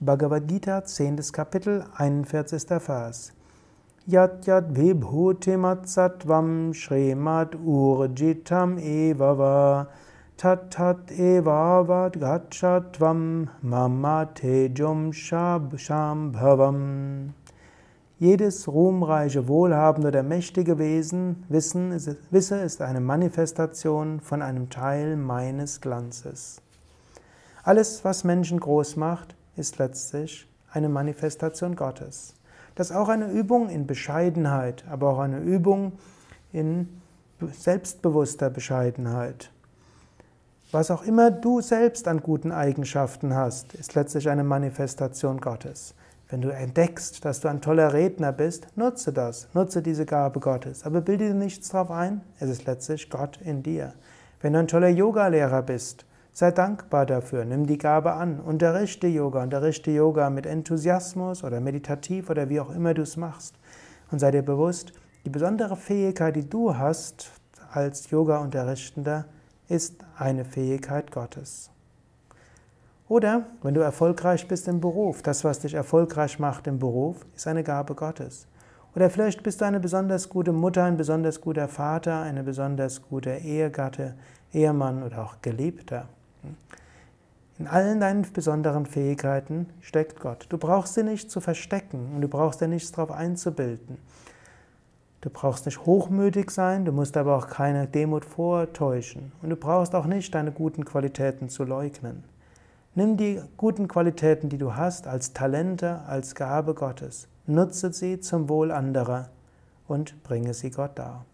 Bhagavad Gita, 10. Kapitel, 41. Vers. Yat yat vibhutimat sattvam shremat urjitam evava tat tat evavat gachatvam mama tejum shambhavam. Jedes ruhmreiche, wohlhabende oder mächtige Wesen, Wissen, Wisse ist eine Manifestation von einem Teil meines Glanzes. Alles, was Menschen groß macht, ist letztlich eine Manifestation Gottes. Das ist auch eine Übung in Bescheidenheit, aber auch eine Übung in selbstbewusster Bescheidenheit. Was auch immer du selbst an guten Eigenschaften hast, ist letztlich eine Manifestation Gottes. Wenn du entdeckst, dass du ein toller Redner bist, nutze das, nutze diese Gabe Gottes, aber bilde dir nichts darauf ein, es ist letztlich Gott in dir. Wenn du ein toller Yogalehrer bist, Sei dankbar dafür, nimm die Gabe an, unterrichte Yoga, unterrichte Yoga mit Enthusiasmus oder meditativ oder wie auch immer du es machst. Und sei dir bewusst, die besondere Fähigkeit, die du hast als Yoga-Unterrichtender, ist eine Fähigkeit Gottes. Oder wenn du erfolgreich bist im Beruf, das, was dich erfolgreich macht im Beruf, ist eine Gabe Gottes. Oder vielleicht bist du eine besonders gute Mutter, ein besonders guter Vater, eine besonders gute Ehegatte, Ehemann oder auch Geliebter. In allen deinen besonderen Fähigkeiten steckt Gott. Du brauchst sie nicht zu verstecken und du brauchst dir nichts darauf einzubilden. Du brauchst nicht hochmütig sein, du musst aber auch keine Demut vortäuschen. Und du brauchst auch nicht deine guten Qualitäten zu leugnen. Nimm die guten Qualitäten, die du hast, als Talente, als Gabe Gottes. Nutze sie zum Wohl anderer und bringe sie Gott dar.